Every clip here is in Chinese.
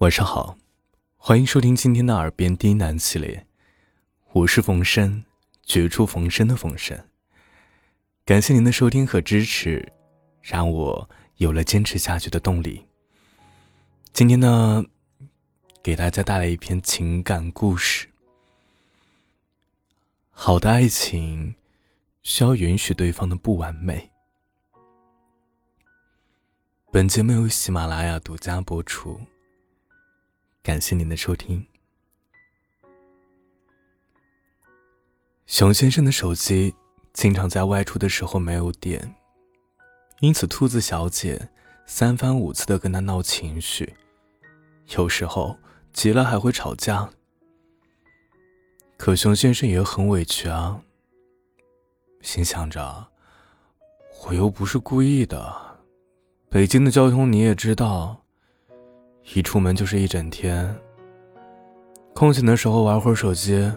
晚上好，欢迎收听今天的耳边低喃系列，我是冯生，绝处逢生的冯生。感谢您的收听和支持，让我有了坚持下去的动力。今天呢，给大家带来一篇情感故事。好的爱情，需要允许对方的不完美。本节目由喜马拉雅独家播出。感谢您的收听。熊先生的手机经常在外出的时候没有电，因此兔子小姐三番五次的跟他闹情绪，有时候急了还会吵架。可熊先生也很委屈啊，心想着，我又不是故意的，北京的交通你也知道。一出门就是一整天。空闲的时候玩会儿手机，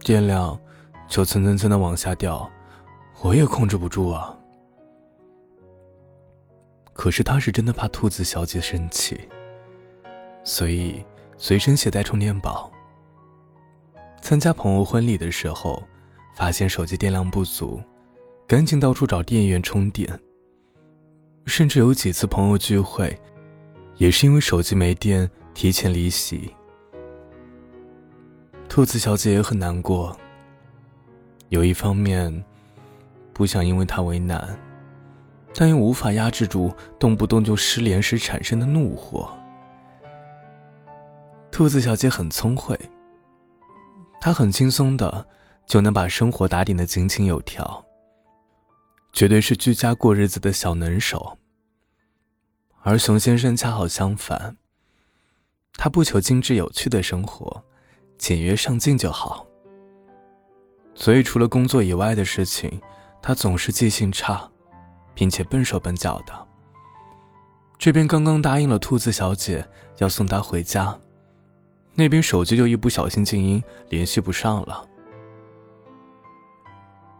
电量就蹭蹭蹭的往下掉，我也控制不住啊。可是他是真的怕兔子小姐生气，所以随身携带充电宝。参加朋友婚礼的时候，发现手机电量不足，赶紧到处找电源充电。甚至有几次朋友聚会。也是因为手机没电，提前离席。兔子小姐也很难过。有一方面，不想因为他为难，但又无法压制住动不动就失联时产生的怒火。兔子小姐很聪慧，她很轻松的就能把生活打点的井井有条，绝对是居家过日子的小能手。而熊先生恰好相反，他不求精致有趣的生活，简约上进就好。所以除了工作以外的事情，他总是记性差，并且笨手笨脚的。这边刚刚答应了兔子小姐要送她回家，那边手机就一不小心静音，联系不上了。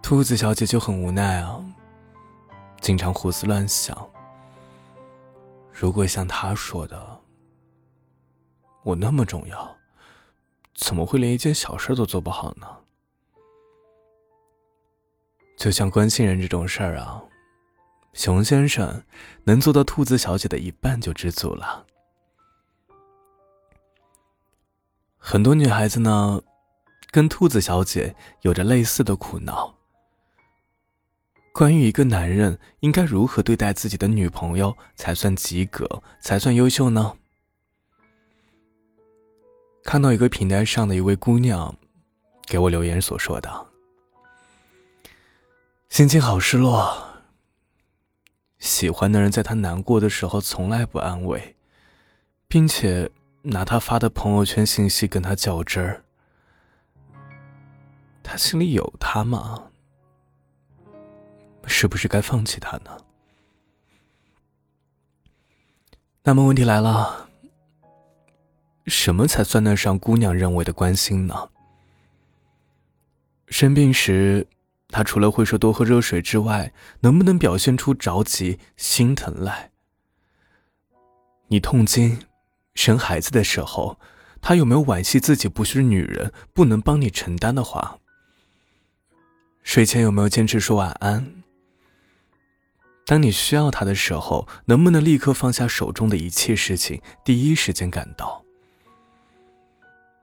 兔子小姐就很无奈啊，经常胡思乱想。如果像他说的，我那么重要，怎么会连一件小事都做不好呢？就像关心人这种事儿啊，熊先生能做到兔子小姐的一半就知足了。很多女孩子呢，跟兔子小姐有着类似的苦恼。关于一个男人应该如何对待自己的女朋友才算及格，才算优秀呢？看到一个平台上的一位姑娘给我留言所说的，心情好失落。喜欢的人在他难过的时候从来不安慰，并且拿他发的朋友圈信息跟他较真儿。他心里有他吗？是不是该放弃他呢？那么问题来了，什么才算得上姑娘认为的关心呢？生病时，他除了会说多喝热水之外，能不能表现出着急、心疼来？你痛经、生孩子的时候，他有没有惋惜自己不是女人，不能帮你承担的话？睡前有没有坚持说晚安？当你需要他的时候，能不能立刻放下手中的一切事情，第一时间赶到？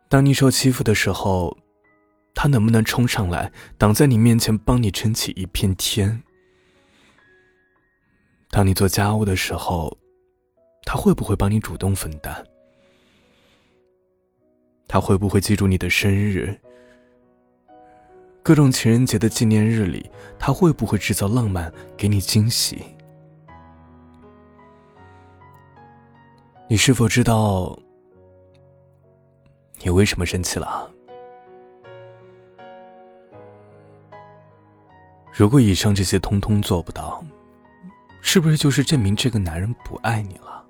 当你受欺负的时候，他能不能冲上来挡在你面前，帮你撑起一片天？当你做家务的时候，他会不会帮你主动分担？他会不会记住你的生日？各种情人节的纪念日里，他会不会制造浪漫给你惊喜？你是否知道你为什么生气了？如果以上这些通通做不到，是不是就是证明这个男人不爱你了？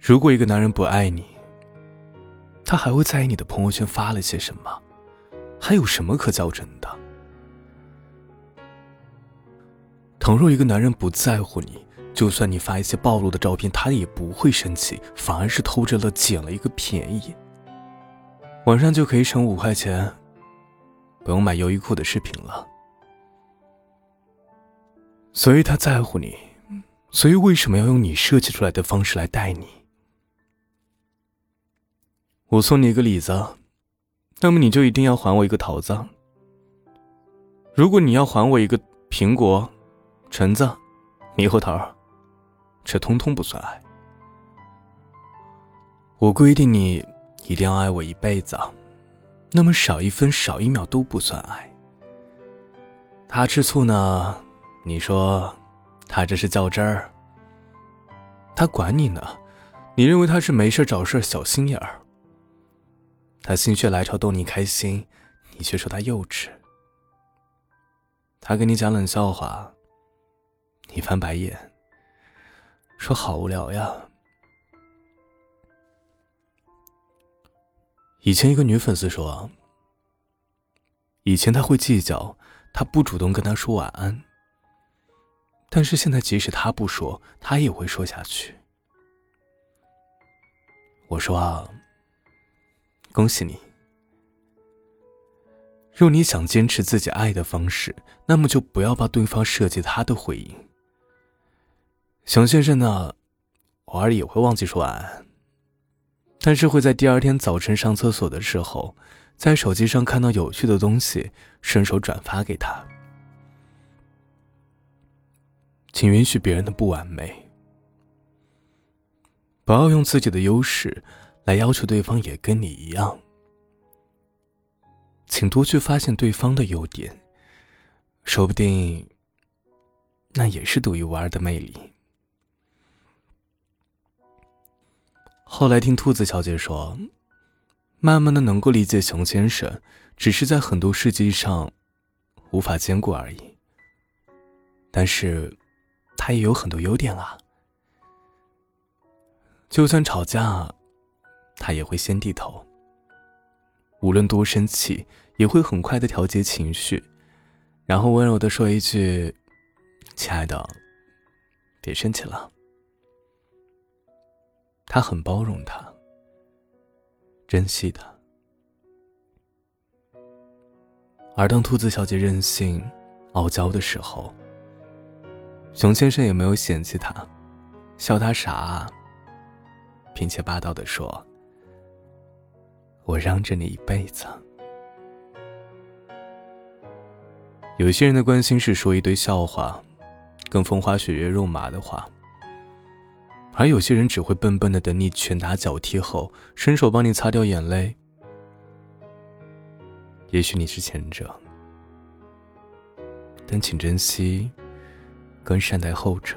如果一个男人不爱你，他还会在意你的朋友圈发了些什么？还有什么可较真的？倘若一个男人不在乎你，就算你发一些暴露的照片，他也不会生气，反而是偷着乐，捡了一个便宜。晚上就可以省五块钱，不用买优衣库的饰品了。所以他在乎你，所以为什么要用你设计出来的方式来待你？我送你一个李子，那么你就一定要还我一个桃子。如果你要还我一个苹果、橙子、猕猴桃，这通通不算爱。我规定你一定要爱我一辈子，那么少一分、少一秒都不算爱。他吃醋呢，你说他这是较真儿。他管你呢，你认为他是没事找事、小心眼儿。他心血来潮逗你开心，你却说他幼稚。他跟你讲冷笑话，你翻白眼，说好无聊呀。以前一个女粉丝说，以前他会计较，他不主动跟他说晚安，但是现在即使他不说，他也会说下去。我说啊。恭喜你！若你想坚持自己爱的方式，那么就不要把对方设计他的回应。熊先生呢，偶尔也会忘记说晚安，但是会在第二天早晨上厕所的时候，在手机上看到有趣的东西，顺手转发给他。请允许别人的不完美，不要用自己的优势。来要求对方也跟你一样，请多去发现对方的优点，说不定那也是独一无二的魅力。后来听兔子小姐说，慢慢的能够理解熊先生，只是在很多事迹上无法兼顾而已。但是，他也有很多优点啊，就算吵架。他也会先低头，无论多生气，也会很快的调节情绪，然后温柔的说一句：“亲爱的，别生气了。”他很包容他，珍惜他。而当兔子小姐任性、傲娇的时候，熊先生也没有嫌弃她，笑她傻，并且霸道的说。我让着你一辈子。有些人的关心是说一堆笑话，跟风花雪月、肉麻的话；而有些人只会笨笨的等你拳打脚踢后，伸手帮你擦掉眼泪。也许你是前者，但请珍惜，更善待后者。